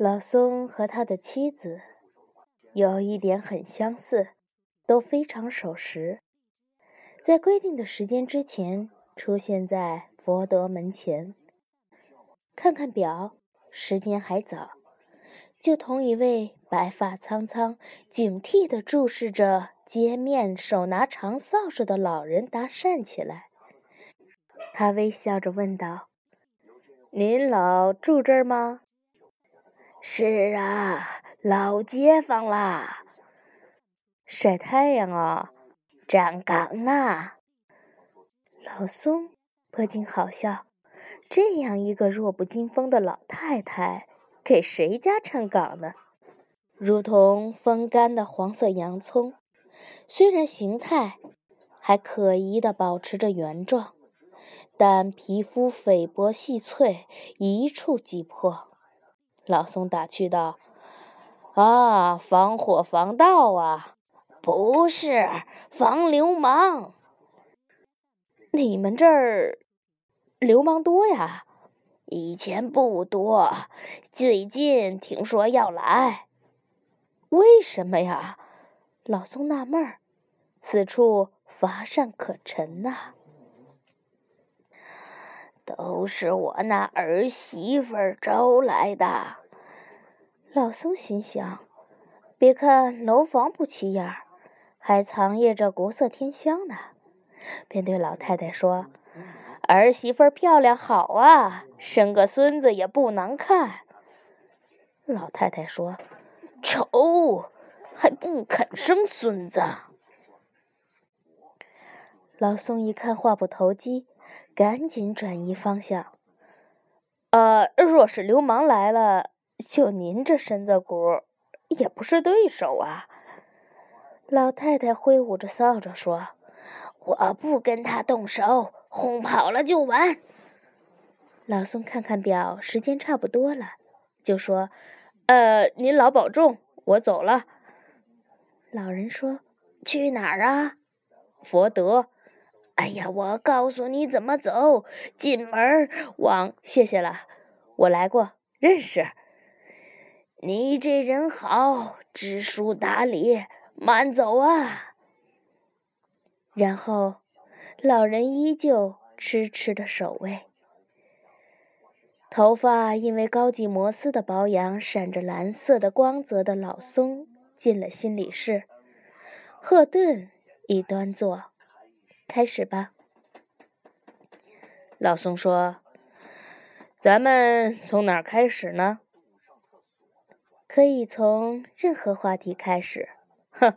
老松和他的妻子有一点很相似，都非常守时，在规定的时间之前出现在佛德门前。看看表，时间还早，就同一位白发苍苍、警惕地注视着街面、手拿长扫帚的老人搭讪起来。他微笑着问道：“您老住这儿吗？”是啊，老街坊啦。晒太阳啊，站岗呢。老松不禁好笑，这样一个弱不禁风的老太太，给谁家站岗呢？如同风干的黄色洋葱，虽然形态还可疑的保持着原状，但皮肤菲薄细脆，一触即破。老松打趣道：“啊，防火防盗啊，不是防流氓。你们这儿流氓多呀？以前不多，最近听说要来。为什么呀？”老松纳闷儿，此处乏善可陈呐。都是我那儿媳妇招来的。老松心想，别看楼房不起眼儿，还藏掖着国色天香呢，便对老太太说：“儿媳妇漂亮好啊，生个孙子也不难看。”老太太说：“丑，还不肯生孙子。”老松一看话不投机。赶紧转移方向。呃，若是流氓来了，就您这身子骨，也不是对手啊。老太太挥舞着扫帚说：“我不跟他动手，轰跑了就完。”老宋看看表，时间差不多了，就说：“呃，您老保重，我走了。”老人说：“去哪儿啊？”佛德。哎呀，我告诉你怎么走，进门往……谢谢了，我来过，认识。你这人好，知书达理，慢走啊。然后，老人依旧痴痴的守卫。头发因为高级摩丝的保养，闪着蓝色的光泽的老松进了心理室，赫顿已端坐。开始吧，老松说：“咱们从哪儿开始呢？可以从任何话题开始。哼，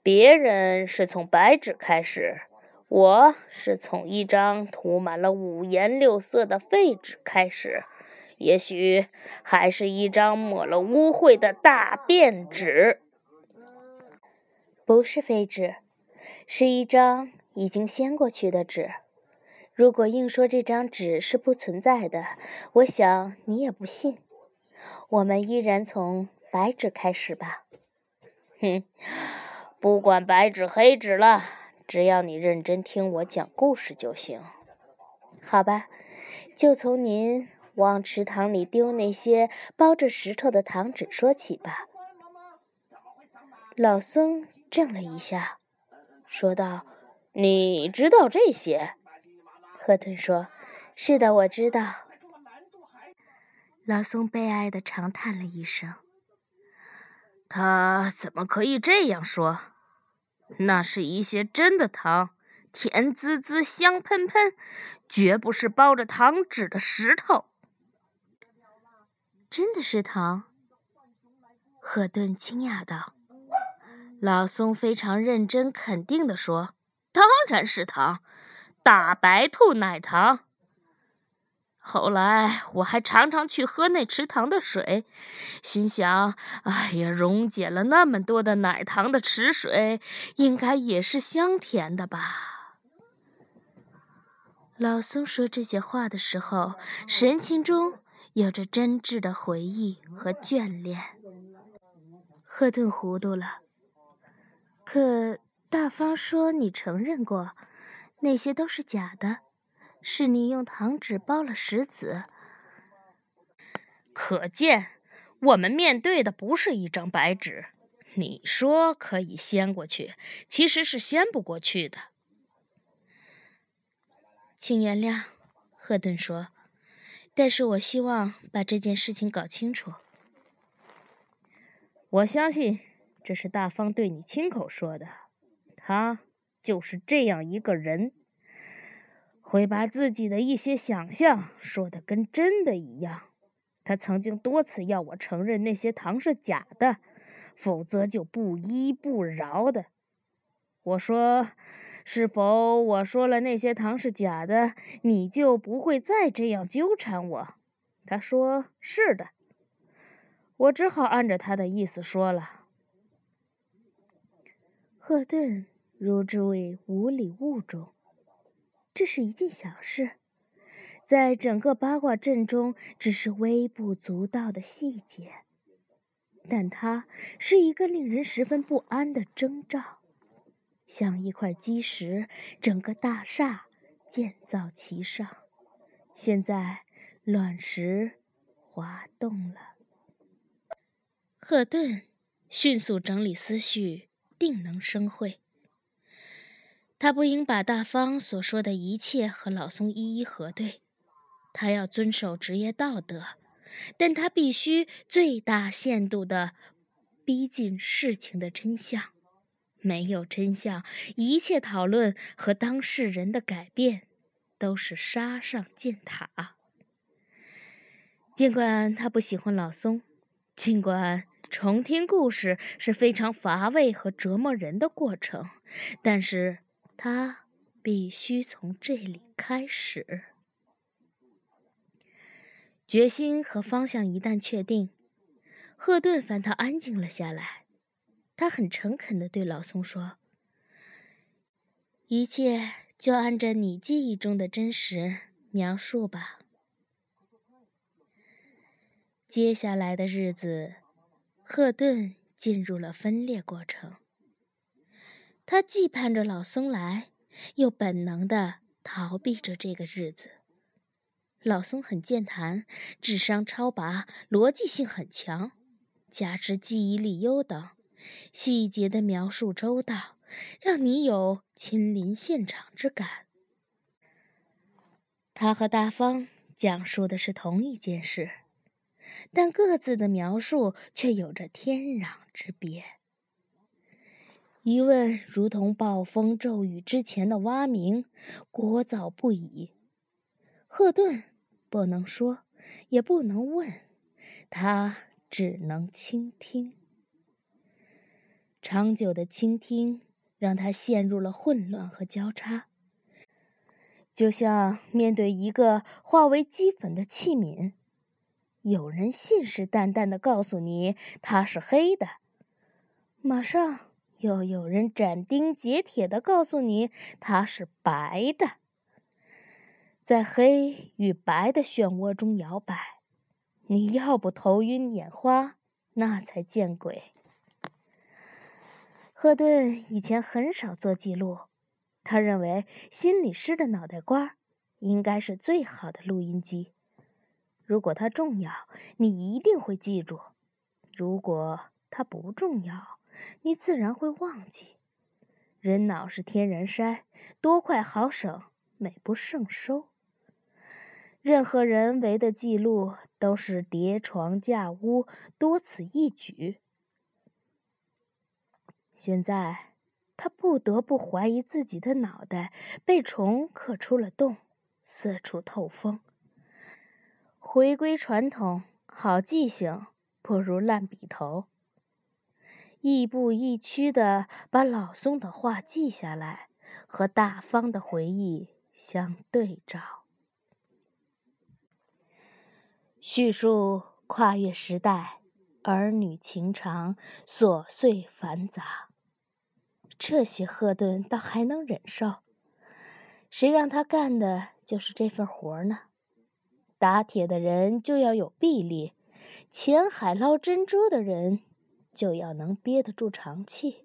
别人是从白纸开始，我是从一张涂满了五颜六色的废纸开始，也许还是一张抹了污秽的大便纸。不是废纸，是一张。”已经掀过去的纸，如果硬说这张纸是不存在的，我想你也不信。我们依然从白纸开始吧。哼，不管白纸黑纸了，只要你认真听我讲故事就行。好吧，就从您往池塘里丢那些包着石头的糖纸说起吧。老僧怔了一下，说道。你知道这些？赫顿说：“是的，我知道。”老松悲哀的长叹了一声。他怎么可以这样说？那是一些真的糖，甜滋滋，香喷喷，绝不是包着糖纸的石头。真的是糖？赫顿惊讶道。老松非常认真、肯定地说。当然是糖，大白兔奶糖。后来我还常常去喝那池塘的水，心想：哎呀，溶解了那么多的奶糖的池水，应该也是香甜的吧？老松说这些话的时候，神情中有着真挚的回忆和眷恋。赫顿糊涂了，可。大方说：“你承认过，那些都是假的，是你用糖纸包了石子。可见，我们面对的不是一张白纸。你说可以掀过去，其实是掀不过去的。请原谅，赫顿说，但是我希望把这件事情搞清楚。我相信这是大方对你亲口说的，他就是这样一个人，会把自己的一些想象说的跟真的一样。他曾经多次要我承认那些糖是假的。否则就不依不饶的。我说：“是否我说了那些糖是假的，你就不会再这样纠缠我？”他说：“是的。”我只好按着他的意思说了。赫顿如之谓无礼物中，这是一件小事，在整个八卦阵中只是微不足道的细节。但它是一个令人十分不安的征兆，像一块基石，整个大厦建造其上，现在卵石滑动了。赫顿迅速整理思绪，定能生会。他不应把大方所说的一切和老松一一核对，他要遵守职业道德。但他必须最大限度地逼近事情的真相。没有真相，一切讨论和当事人的改变都是杀上建塔。尽管他不喜欢老松，尽管重听故事是非常乏味和折磨人的过程，但是他必须从这里开始。决心和方向一旦确定，赫顿反倒安静了下来。他很诚恳地对老松说：“一切就按照你记忆中的真实描述吧。”接下来的日子，赫顿进入了分裂过程。他既盼着老松来，又本能的逃避着这个日子。老松很健谈，智商超拔，逻辑性很强，加之记忆力优等，细节的描述周到，让你有亲临现场之感。他和大方讲述的是同一件事，但各自的描述却有着天壤之别。疑问如同暴风骤雨之前的蛙鸣，聒噪不已。赫顿。不能说，也不能问，他只能倾听。长久的倾听让他陷入了混乱和交叉，就像面对一个化为齑粉的器皿，有人信誓旦旦的告诉你它是黑的，马上又有人斩钉截铁地告诉你它是白的。在黑与白的漩涡中摇摆，你要不头晕眼花，那才见鬼。赫顿以前很少做记录，他认为心理师的脑袋瓜应该是最好的录音机。如果它重要，你一定会记住；如果它不重要，你自然会忘记。人脑是天然筛，多快好省，美不胜收。任何人为的记录都是叠床架屋，多此一举。现在，他不得不怀疑自己的脑袋被虫刻出了洞，四处透风。回归传统，好记性不如烂笔头。亦步亦趋地把老松的话记下来，和大方的回忆相对照。叙述跨越时代，儿女情长，琐碎繁杂。这些赫顿倒还能忍受。谁让他干的就是这份活呢？打铁的人就要有臂力，潜海捞珍珠的人就要能憋得住长气，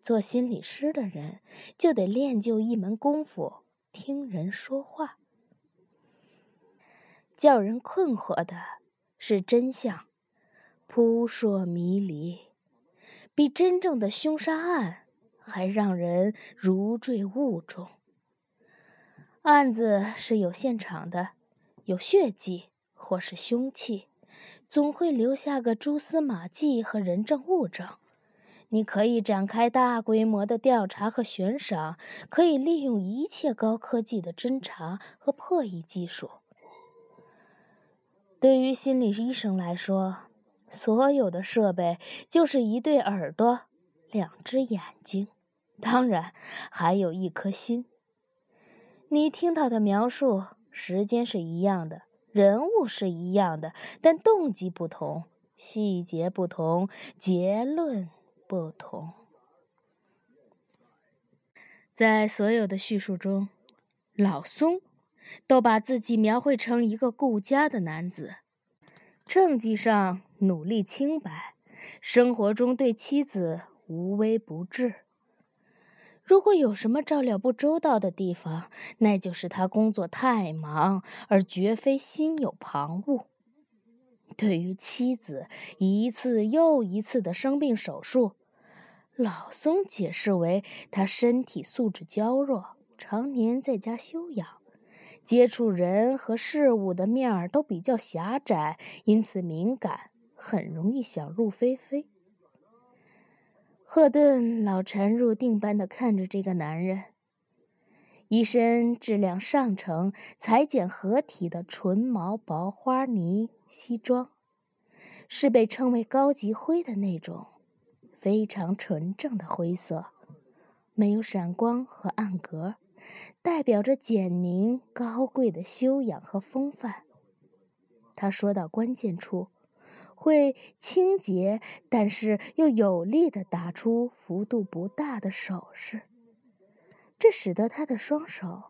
做心理师的人就得练就一门功夫——听人说话。叫人困惑的是真相，扑朔迷离，比真正的凶杀案还让人如坠雾中。案子是有现场的，有血迹或是凶器，总会留下个蛛丝马迹和人证物证。你可以展开大规模的调查和悬赏，可以利用一切高科技的侦查和破译技术。对于心理医生来说，所有的设备就是一对耳朵、两只眼睛，当然还有一颗心。你听到的描述时间是一样的，人物是一样的，但动机不同，细节不同，结论。不同，在所有的叙述中，老松都把自己描绘成一个顾家的男子，政绩上努力清白，生活中对妻子无微不至。如果有什么照料不周到的地方，那就是他工作太忙，而绝非心有旁骛。对于妻子一次又一次的生病手术，老松解释为他身体素质娇弱，常年在家休养，接触人和事物的面儿都比较狭窄，因此敏感，很容易想入非非。赫顿老沉入定般的看着这个男人，一身质量上乘、裁剪合体的纯毛薄花呢西装，是被称为高级灰的那种。非常纯正的灰色，没有闪光和暗格，代表着简明高贵的修养和风范。他说到关键处，会清洁，但是又有力地打出幅度不大的手势，这使得他的双手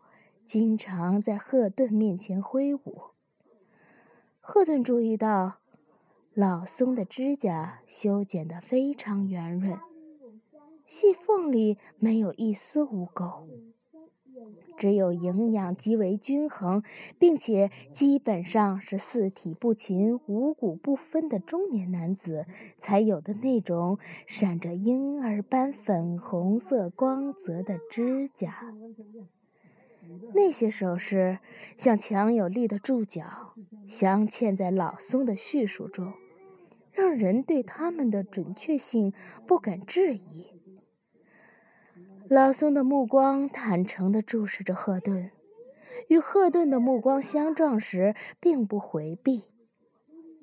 经常在赫顿面前挥舞。赫顿注意到。老松的指甲修剪得非常圆润，细缝里没有一丝污垢，只有营养极为均衡，并且基本上是四体不勤、五谷不分的中年男子才有的那种闪着婴儿般粉红色光泽的指甲。那些首饰像强有力的注脚，镶嵌在老松的叙述中。让人对他们的准确性不敢质疑。老松的目光坦诚地注视着赫顿，与赫顿的目光相撞时，并不回避，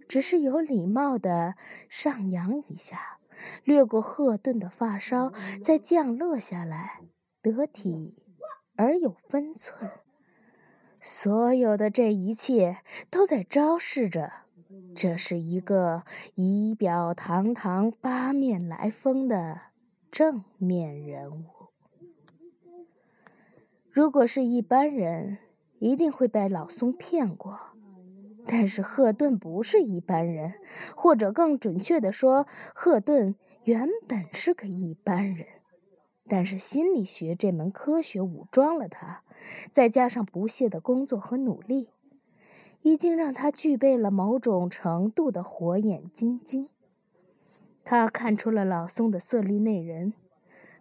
只是有礼貌地上扬一下，掠过赫顿的发梢，再降落下来，得体而有分寸。所有的这一切都在昭示着。这是一个仪表堂堂、八面来风的正面人物。如果是一般人，一定会被老松骗过。但是赫顿不是一般人，或者更准确的说，赫顿原本是个一般人。但是心理学这门科学武装了他，再加上不懈的工作和努力。已经让他具备了某种程度的火眼金睛。他看出了老松的色厉内荏，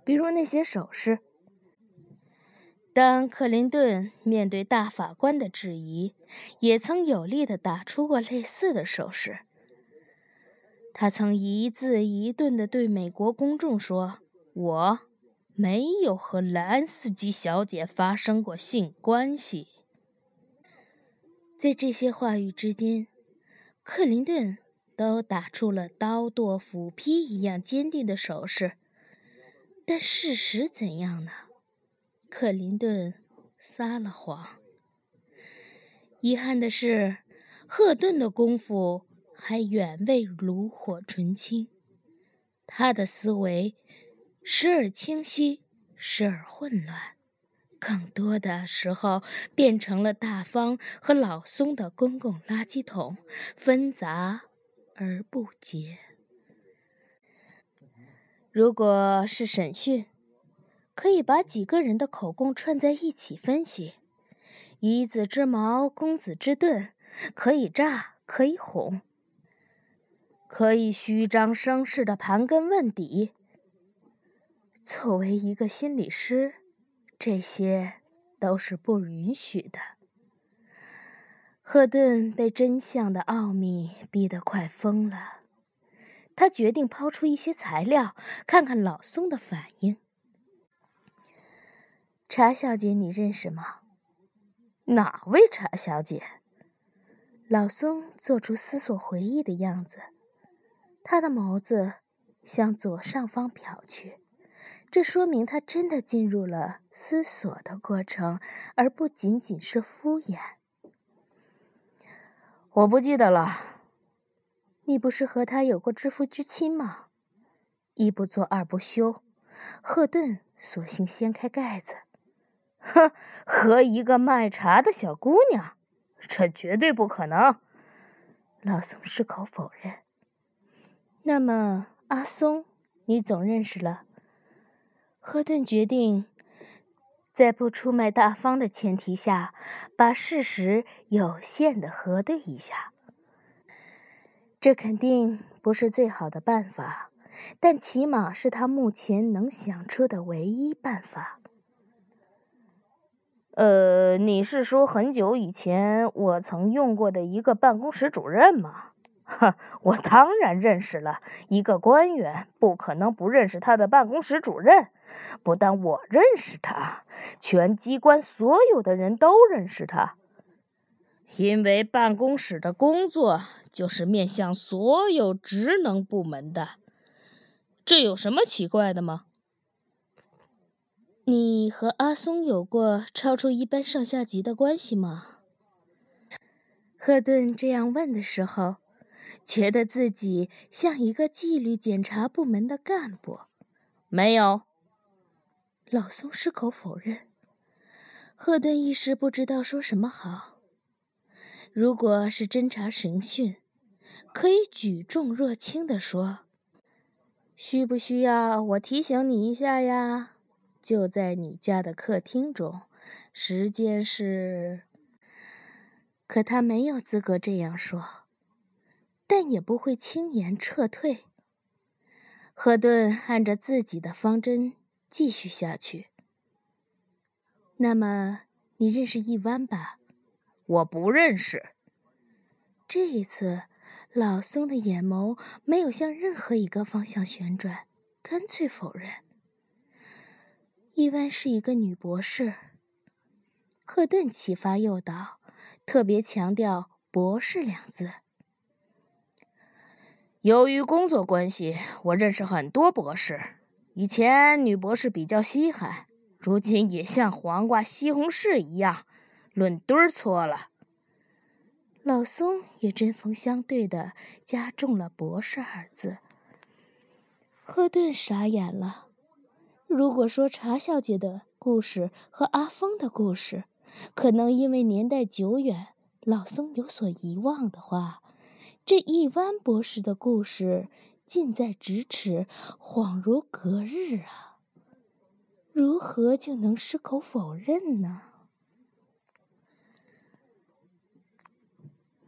比如那些首饰。当克林顿面对大法官的质疑，也曾有力地打出过类似的手势。他曾一字一顿地对美国公众说：“我没有和兰斯基小姐发生过性关系。”在这些话语之间，克林顿都打出了刀剁斧劈一样坚定的手势。但事实怎样呢？克林顿撒了谎。遗憾的是，赫顿的功夫还远未炉火纯青，他的思维时而清晰，时而混乱。更多的时候变成了大方和老松的公共垃圾桶，纷杂而不洁。如果是审讯，可以把几个人的口供串在一起分析。以子之矛攻子之盾，可以诈，可以哄。可以虚张声势的盘根问底。作为一个心理师，这些都是不允许的。赫顿被真相的奥秘逼得快疯了，他决定抛出一些材料，看看老松的反应。查小姐，你认识吗？哪位查小姐？老松做出思索回忆的样子，他的眸子向左上方瞟去。这说明他真的进入了思索的过程，而不仅仅是敷衍。我不记得了。你不是和他有过知夫之亲吗？一不做二不休，赫顿索性掀开盖子。哼，和一个卖茶的小姑娘，这绝对不可能。老松矢口否认。那么阿松，你总认识了？赫顿决定，在不出卖大方的前提下，把事实有限的核对一下。这肯定不是最好的办法，但起码是他目前能想出的唯一办法。呃，你是说很久以前我曾用过的一个办公室主任吗？哼，我当然认识了。一个官员不可能不认识他的办公室主任。不但我认识他，全机关所有的人都认识他。因为办公室的工作就是面向所有职能部门的。这有什么奇怪的吗？你和阿松有过超出一般上下级的关系吗？赫顿这样问的时候。觉得自己像一个纪律检查部门的干部，没有。老松矢口否认。赫顿一时不知道说什么好。如果是侦查审讯，可以举重若轻地说：“需不需要我提醒你一下呀？就在你家的客厅中，时间是……”可他没有资格这样说。但也不会轻言撤退。赫顿按着自己的方针继续下去。那么，你认识一湾吧？我不认识。这一次，老松的眼眸没有向任何一个方向旋转，干脆否认。伊万是一个女博士。赫顿启发诱导，特别强调“博士”两字。由于工作关系，我认识很多博士。以前女博士比较稀罕，如今也像黄瓜、西红柿一样，论堆儿搓了。老松也针锋相对的加重了“博士”二字。赫顿傻眼了。如果说查小姐的故事和阿峰的故事，可能因为年代久远，老僧有所遗忘的话。这一湾博士的故事近在咫尺，恍如隔日啊！如何就能矢口否认呢？